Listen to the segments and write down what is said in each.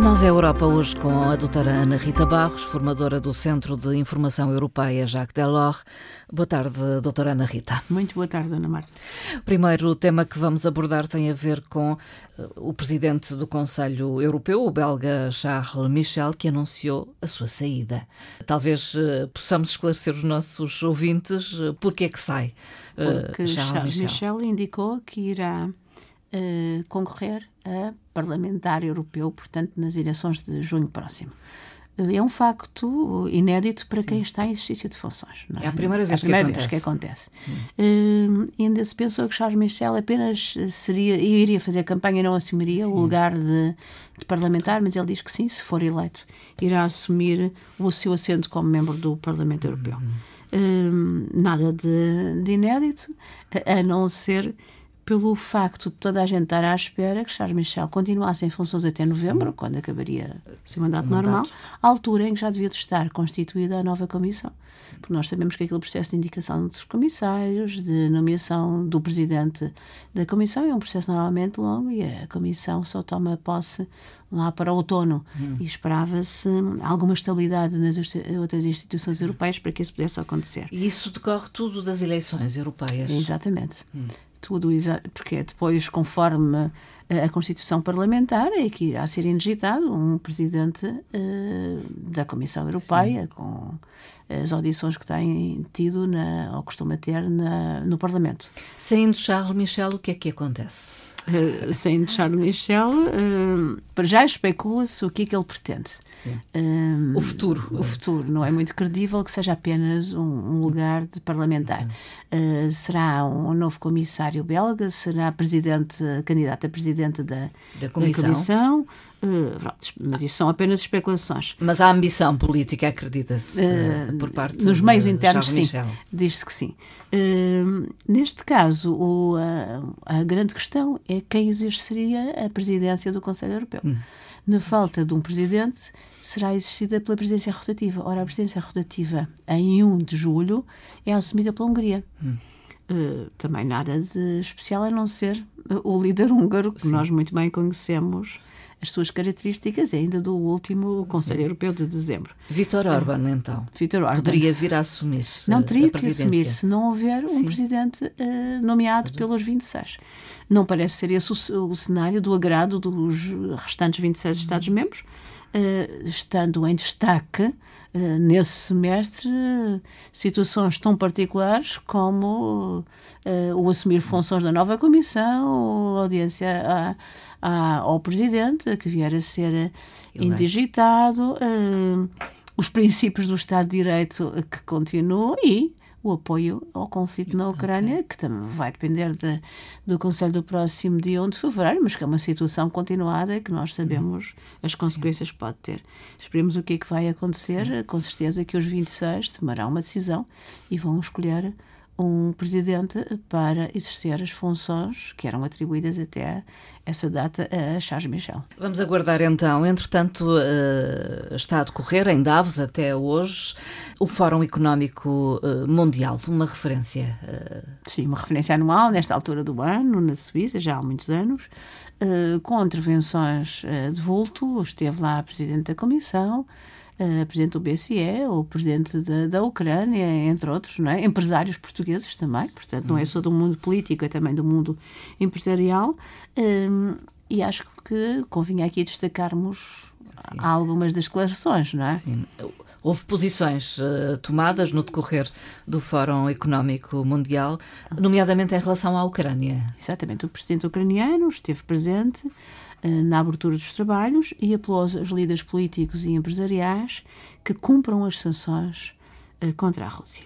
Nós é Europa hoje com a doutora Ana Rita Barros, formadora do Centro de Informação Europeia Jacques Delors. Boa tarde, doutora Ana Rita. Muito boa tarde, Ana Marta. Primeiro, o tema que vamos abordar tem a ver com uh, o presidente do Conselho Europeu, o belga Charles Michel, que anunciou a sua saída. Talvez uh, possamos esclarecer os nossos ouvintes uh, porque é que sai. Porque Charles, Charles Michel. Michel indicou que irá concorrer a parlamentar europeu, portanto, nas eleições de junho próximo. É um facto inédito para Sim. quem está em exercício de funções. É? é? a primeira vez, é a primeira que, vez acontece. que acontece. Hum. Uh, ainda se pensou que Charles Michel apenas seria, iria fazer campanha, não assumiria sim. o lugar de, de, parlamentar, mas ele diz que sim, se for eleito, irá assumir o seu assento como membro do Parlamento Europeu. Uhum. nada de, de inédito, a não ser pelo facto de toda a gente estar à espera que Charles Michel continuasse em funções até novembro, quando acabaria o seu mandato, mandato normal, à altura em que já devia estar constituída a nova comissão. Porque nós sabemos que aquele processo de indicação dos comissários, de nomeação do presidente da comissão, é um processo normalmente longo e a comissão só toma posse lá para o outono. Hum. E esperava-se alguma estabilidade nas outras instituições europeias para que isso pudesse acontecer. E isso decorre tudo das eleições europeias? Exatamente. Hum tudo, porque é depois, conforme a Constituição Parlamentar, é que irá ser indigitado um presidente uh, da Comissão Europeia, Sim. com as audições que tem tido, na, ou costuma ter, na, no Parlamento. Saindo Charles Michel, o que é que acontece? Uh, saindo Charles Michel, uh, para já especula-se o que é que ele pretende. Um, o futuro. O futuro. Não é muito credível que seja apenas um, um lugar de parlamentar. Uh, será um novo comissário belga? Será presidente, candidato a presidente da, da comissão? Da comissão? Uh, mas isso são apenas especulações. Mas há ambição política, acredita-se, uh, por parte Nos meios internos, sim. Diz-se que sim. Uh, neste caso, o, a, a, grande questão é quem exerceria a presidência do Conselho Europeu. Hum. Na falta de um presidente, será exercida pela presidência rotativa. Ora, a presidência rotativa, em 1 de julho, é assumida pela Hungria. Hum. Uh, também nada de especial a não ser o líder húngaro, que Sim. nós muito bem conhecemos as suas características ainda do último Conselho Sim. Europeu de dezembro. Vítor Orban, então. Vítor Orban. Poderia vir a assumir Não teria que assumir se não houver um Sim. presidente uh, nomeado pelos 26. Não parece ser esse o, o, cenário do agrado dos restantes 26 Estados-membros, uh, estando em destaque Uh, nesse semestre situações tão particulares como uh, o assumir funções da nova comissão, a audiência à, à, ao presidente, que vier a ser indigitado, os princípios do Estado de Direito que continuam e o apoio ao conflito na Ucrânia, que também vai depender de, do Conselho do próximo dia 1 de fevereiro, mas que é uma situação continuada e que nós sabemos as consequências que pode ter. Esperemos o que é que vai acontecer. Sim. Com certeza que os 26 tomarão uma decisão e vão escolher um presidente para exercer as funções que eram atribuídas até essa data a Charles Michel. Vamos aguardar então. Entretanto, uh, está a decorrer em Davos até hoje o Fórum Económico uh, Mundial, uma referência. Uh... Sim, uma referência anual nesta altura do ano, na Suíça, já há muitos anos, com intervenções de vulto. Esteve lá a Presidente da Comissão uh, presidente do BCE, o presidente da, da Ucrânia, entre outros, não é? empresários portugueses também, portanto, não é só do mundo político, é também do mundo empresarial. Um, e acho que convinha aqui destacarmos Sim. algumas das declarações, não é? Sim. Houve posições uh, tomadas no decorrer do Fórum Económico Mundial, nomeadamente em relação à Ucrânia. Exatamente. O presidente ucraniano esteve presente eh, na abertura dos trabalhos e apelou aos líderes políticos e empresariais que cumpram as sanções uh, contra a Rússia.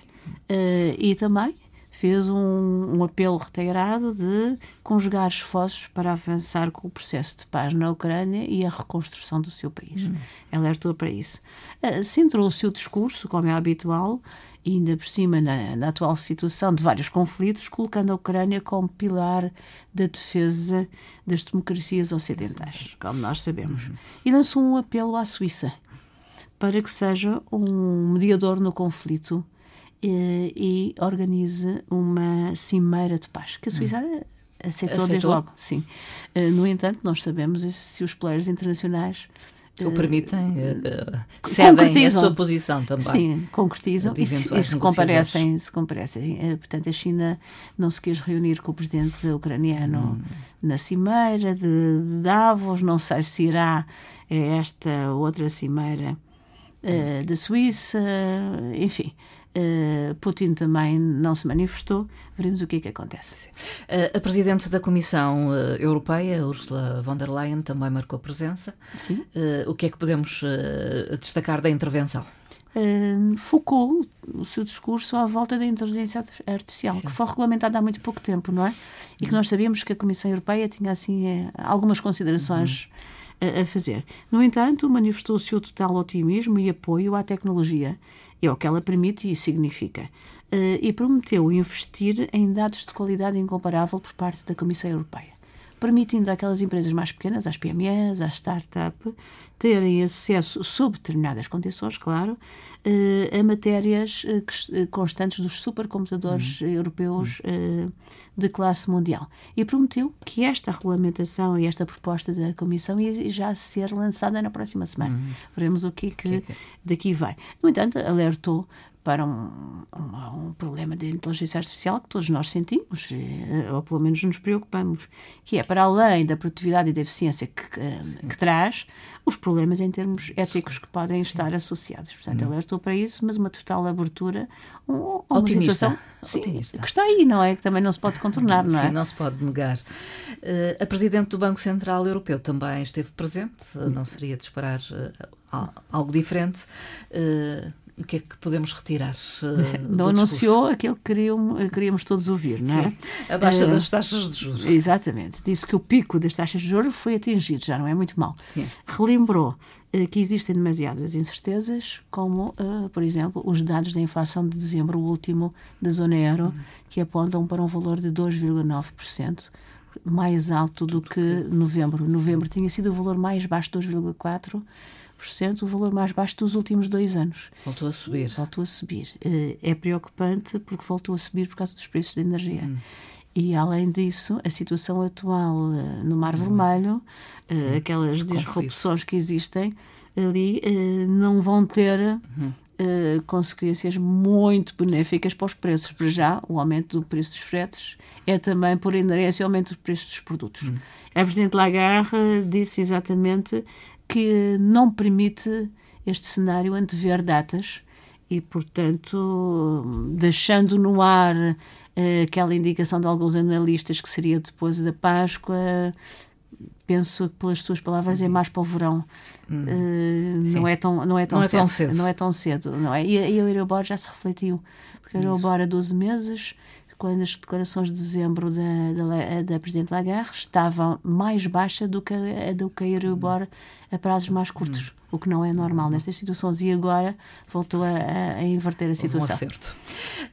E também fez um, um, apelo reiterado de conjugar esforços para avançar com o processo de paz na Ucrânia e a reconstrução do seu país. Uhum. Alertou para isso. Uh, centrou o seu discurso, como é habitual, e ainda por cima na, na, atual situação de vários conflitos, colocando a Ucrânia como pilar da defesa das democracias ocidentais, como nós sabemos. Uhum. E lançou um apelo à Suíça para que seja um mediador no conflito e, e organize uma cimeira de paz, que a Suíça hum. aceitou, aceitou, desde logo. Sim. Uh, no entanto, nós sabemos se os players internacionais o permitem, uh, cedem a sua posição também. Sim, concretizam e, se, e se comparecem. Se comparecem. Portanto, a China não se quis reunir com o presidente ucraniano hum. na cimeira de, de Davos, não sei se irá a esta outra cimeira uh, da Suíça, enfim. Uh, Putin também não se manifestou. Veremos o que é que acontece. Uh, a Presidente da Comissão uh, Europeia, Ursula von der Leyen, também marcou presença. Sim. o que é que podemos destacar da intervenção? focou o seu discurso à volta da inteligência artificial, Sim. que foi regulamentada há muito pouco tempo, não é? E que uhum. nós sabíamos que a Comissão Europeia tinha, assim, algumas considerações. Uhum a, fazer. No entanto, manifestou o seu total otimismo e apoio à tecnologia, é o que ela permite e significa, eh, e prometeu investir em dados de qualidade incomparável por parte da Comissão Europeia permitindo àquelas empresas mais pequenas, às PMEs, às startups, terem acesso, sob determinadas condições, claro, eh, a matérias eh, eh, constantes dos supercomputadores uhum. europeus uhum. de classe mundial. E prometeu que esta regulamentação e esta proposta da Comissão ia já ser lançada na próxima semana. Uhum. Veremos o que, é que, que daqui vai. No entanto, alertou para um, um, um, problema de inteligência artificial que todos nós sentimos, eh, ou pelo menos nos preocupamos, que é, para além da produtividade e da eficiência que, que, que traz, os problemas em termos éticos que podem Sim. estar associados. Portanto, hum. alertou para isso, mas uma total abertura, uma Otimista. situação Sim, que está aí, não é? Que também não se pode contornar, não é? Sim, não se pode negar. Uh, a Presidente do Banco Central Europeu também esteve presente, não seria de esperar uh, algo diferente. O que é que podemos retirar? Uh, não anunciou aquilo que queríamos, queríamos todos ouvir, não é? Sim, a baixa uh, das taxas de juros. Exatamente. Disse que o pico das taxas de juros foi atingido, já não é muito mal. Sim. Relembrou uh, que existem demasiadas incertezas, como, por exemplo, os dados da inflação de dezembro, o último da zona euro, uhum. que apontam para um valor de 2,9% mais alto do que novembro. Novembro tinha sido o valor mais baixo, 2,4%. 5%, o valor mais baixo dos últimos dois anos. Voltou a subir. Voltou a subir. Eh, é preocupante porque voltou a subir por causa dos preços da energia. Hum. E, além disso, a situação atual eh, no Mar hum. Vermelho, eh, Sim, aquelas disrupções que existem ali, não vão ter uhum. consequências muito benéficas para os preços. Para já, o aumento do preço dos fretes é também, por inerência, o aumento dos preços dos produtos. Uhum. A Presidente Lagarde disse exatamente que não permite este cenário antever datas e, portanto, deixando no ar uh, aquela indicação de alguns analistas que seria depois da Páscoa, penso que pelas suas palavras é mais para o verão. Hum. Uh, não é tão não é tão, não cedo, é tão cedo. Não é tão cedo, não é? E, e a Euribor já se refletiu, porque a Euribor a 12 meses quando as declarações de dezembro da, da, da Presidente Lagarde estavam mais baixa do que, do que a Euribor a prazos mais curtos, hum. o que não é normal nestas situações. E agora voltou a, a inverter a situação. Um acerto.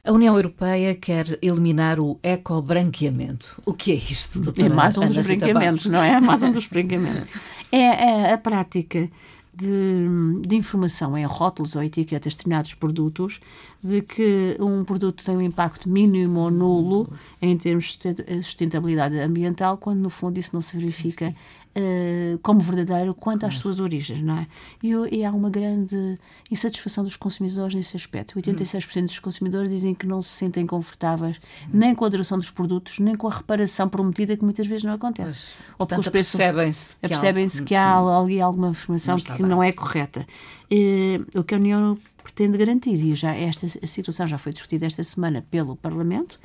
A União Europeia quer eliminar o ecobranqueamento. O que é isto, doutora? É mais um dos branqueamentos, não é? é? Mais um dos branqueamentos. É, é a prática de, de, informação em rótulos ou etiquetas de determinados produtos de que um produto tem um impacto mínimo ou nulo em termos de sustentabilidade ambiental, quando no fundo isso não se verifica uh, como verdadeiro quanto às suas origens, não é? E, e, há uma grande insatisfação dos consumidores nesse aspecto. 86% dos consumidores dizem que não se sentem confortáveis nem com a duração dos produtos, nem com a reparação prometida, que muitas vezes não acontece. Pois. Ou porque percebem-se que, percebem que há ali alguma informação não que bem. não é correta. Uh, o que a União pretende garantir, e já esta situação já foi discutida esta semana pelo Parlamento,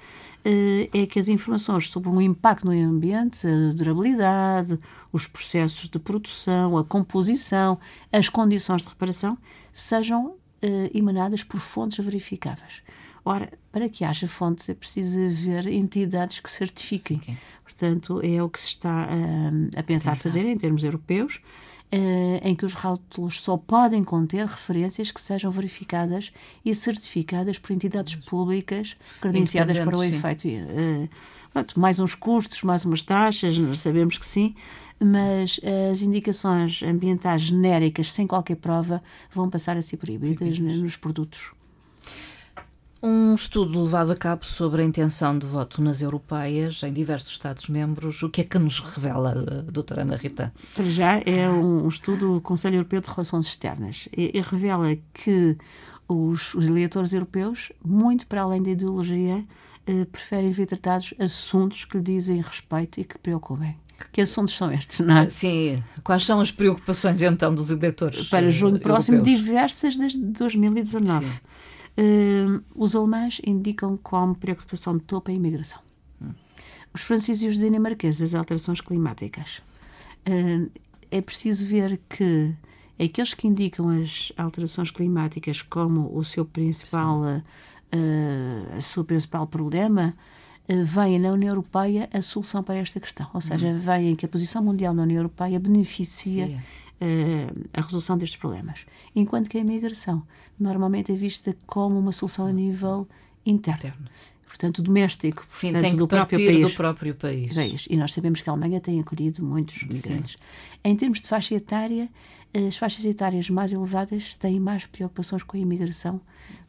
eh, é que as informações sobre o impacto no ambiente, a durabilidade, os processos de produção, a composição, as condições de reparação, sejam uh, emanadas por fontes verificáveis. Ora, para que haja fontes é preciso haver entidades que certifiquem. Okay. Portanto, é o que se está a, a pensar fazer em termos europeus, uh, em que os rótulos só podem conter referências que sejam verificadas e certificadas por entidades públicas credenciadas para o efeito. Uh, pronto, mais uns custos, mais umas taxas, sabemos que sim, mas as indicações ambientais genéricas, sem qualquer prova, vão passar a ser proibidas nos produtos. Um estudo levado a cabo sobre a intenção de voto nas europeias em diversos Estados-membros, o que é que nos revela, doutora Ana Rita? Para já é um estudo do Conselho Europeu de Relações Externas e, e revela que os, os, eleitores europeus, muito para além da ideologia, eh, preferem ver tratados assuntos que lhe dizem respeito e que preocupem. Que assuntos são estes, não é? Sim. Quais são as preocupações então dos eleitores? Para junho próximo, diversas desde 2019. Sim. Uh, os alemães indicam como preocupação de topo a imigração. Os franceses e os dinamarqueses, as alterações climáticas. Uh, é preciso ver que aqueles que indicam as alterações climáticas como o seu principal, uh, o seu principal problema, uh, veem na União Europeia a solução para esta questão. Ou seja, uhum. veem que a posição mundial na União Europeia beneficia Sim a resolução destes problemas. Enquanto que a imigração normalmente é vista como uma solução a nível interno. interno. Portanto, doméstico, Sim, portanto, tem do próprio país. do próprio país. país. E nós sabemos que a Alemanha tem acolhido muitos migrantes. Sim. Em termos de faixa etária, as faixas etárias mais elevadas têm mais preocupações com a imigração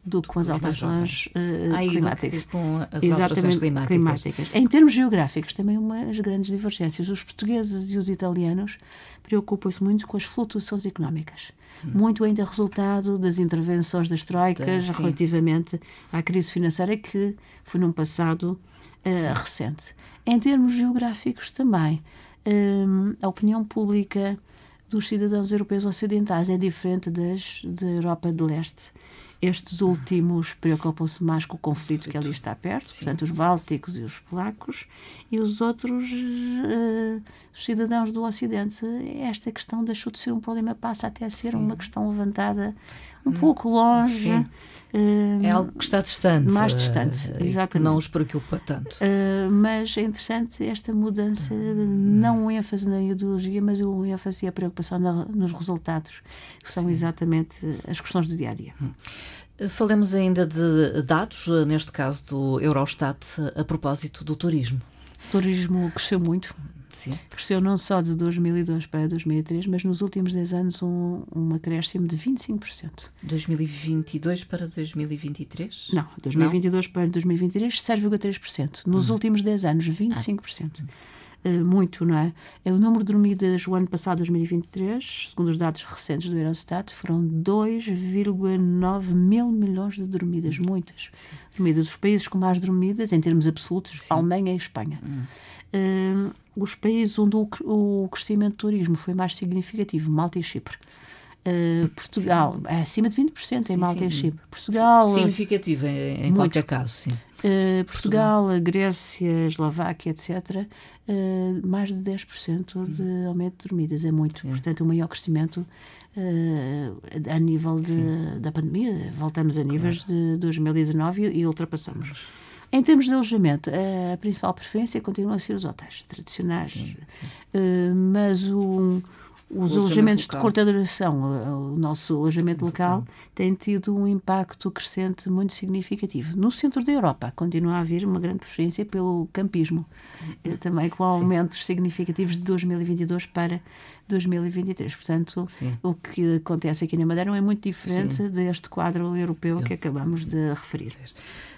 do que com as alterações uh, climáticas. Com as Exatamente, alterações climáticas. climáticas. Em termos geográficos, também umas grandes divergências. Os portugueses e os italianos preocupam-se muito com as flutuações económicas. Hum. Muito ainda resultado das intervenções das troicas relativamente à crise financeira que foi num passado uh, recente. Em termos geográficos também, um, a opinião pública dos cidadãos europeus ocidentais é diferente das da Europa de Leste. Estes últimos preocupam-se mais com o conflito que ali está perto, Sim. portanto, os bálticos e os polacos, e os outros, uh, os cidadãos do Ocidente, esta questão deixou de ser um problema, passa até a ser Sim. uma questão levantada um hum. pouco longe. Sim. É algo que está distante. Mais distante, uh, exatamente. Que não os preocupa tanto. Uh, mas é interessante esta mudança, não um ênfase na ideologia, mas um ênfase e a preocupação na, nos resultados, que são Sim. exatamente as questões do dia a dia. Hum. Falemos ainda de dados, neste caso do Eurostat, a propósito do turismo. O turismo cresceu muito. Sim. Cresceu não só de 2002 para 2003, mas nos últimos 10 anos um, um acréscimo de 25%. 2022 para 2023? Não, 2022 não? para 2023, 6,3%. Nos hum. últimos 10 anos, 25%. Ah. Uh, muito, não é? é? O número de dormidas o ano passado, 2023, segundo os dados recentes do Eurostat, foram 2,9 mil milhões de dormidas, muitas Sim. dormidas. Os países com mais dormidas, em termos absolutos, Sim. Alemanha e Espanha. Hum. Uh, os países onde o, o, crescimento do turismo foi mais significativo, Malta e Chipre. Uh, Portugal, é acima de 20% em Malta sim. e Chipre. Portugal. Significativo em, em qualquer caso, sim. Uh, Portugal, a Grécia, Eslováquia, etc., uh, mais de 10% de hum. aumento de dormidas. É muito. Sim. Portanto, o maior crescimento a nível de, da pandemia. Voltamos a níveis claro. de 2019 e ultrapassamos. Em termos de alojamento, a principal preferência continua a ser os hotéis tradicionais, sim, sim. Uh, mas o, os o alojamentos de curta duração, o nosso alojamento local, tem tido um impacto crescente muito significativo. No centro da Europa, continua a haver uma grande preferência pelo campismo, uhum. também com aumentos Sim. significativos de 2022 para 2023. Portanto, Sim. o que acontece aqui na Madeira não é muito diferente Sim. deste quadro europeu Eu... que acabamos de referir.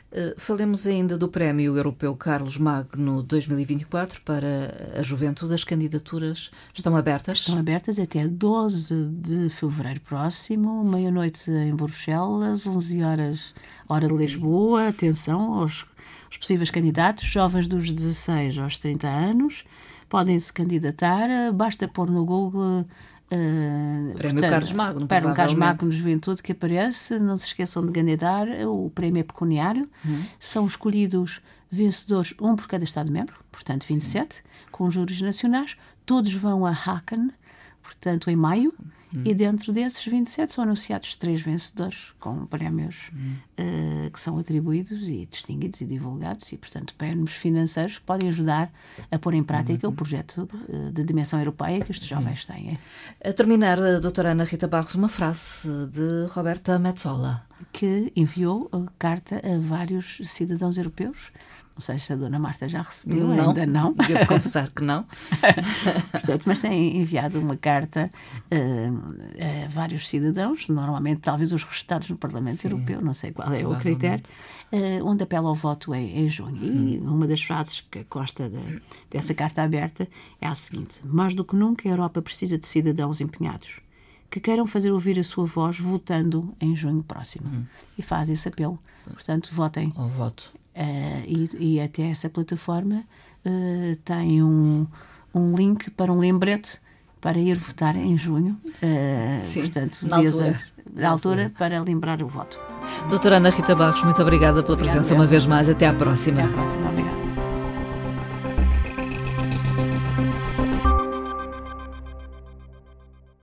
Uh, falemos ainda do Prémio Europeu Carlos Magno 2024 para a juventude. As candidaturas estão abertas? Estão abertas até 12 de fevereiro próximo, meia-noite em Bruxelas, 11 horas, hora de Lisboa. Atenção aos, aos possíveis candidatos, jovens dos 16 aos 30 anos, podem se candidatar. Basta pôr no Google Uh, prémio portanto, Carlos Magno. Prémio Carlos Magno de Juventude que aparece. Não se esqueçam de candidatar. O prémio é pecuniário. Uhum. São escolhidos vencedores, um por cada Estado-membro, portanto 27, Sim. com juros nacionais. Todos vão a Haken, portanto em maio. Uhum. E dentro desses 27 são anunciados três vencedores com prémios uhum. Uh, que são atribuídos e distinguidos e divulgados, e, portanto, prémios financeiros que podem ajudar a pôr em prática uhum. o projeto uh, de dimensão europeia que estes jovens têm. A terminar, doutora Ana Rita Barros, uma frase de Roberta Metzola. Que enviou carta a vários cidadãos europeus não sei se a Dona Marta já recebeu, não, ainda não. Devo confessar que não. Portanto, mas tem enviado uma carta uh, a vários cidadãos, normalmente talvez os restados no Parlamento Sim, Europeu, não sei qual é o critério, uh, onde apela ao voto em, em junho. E hum. uma das frases que consta de, dessa carta aberta é a seguinte: Mais do que nunca, a Europa precisa de cidadãos empenhados que queiram fazer ouvir a sua voz votando em junho próximo. Hum. E faz esse apelo. Portanto, votem. Ao voto. Uh, e, e, até essa plataforma uh, tem um, um link para um lembrete para ir votar em junho. Uh, Sim, portanto, na altura. na altura para lembrar o voto. Doutora Ana Rita Barros, muito obrigada pela presença uma vez mais. Até à próxima. Até à próxima. Obrigada.